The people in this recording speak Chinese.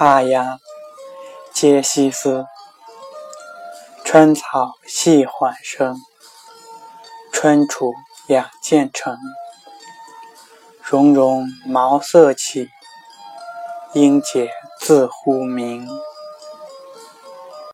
画鸦，皆西思。春草细缓生，春楚两渐成。茸茸茅塞起，应解自呼明。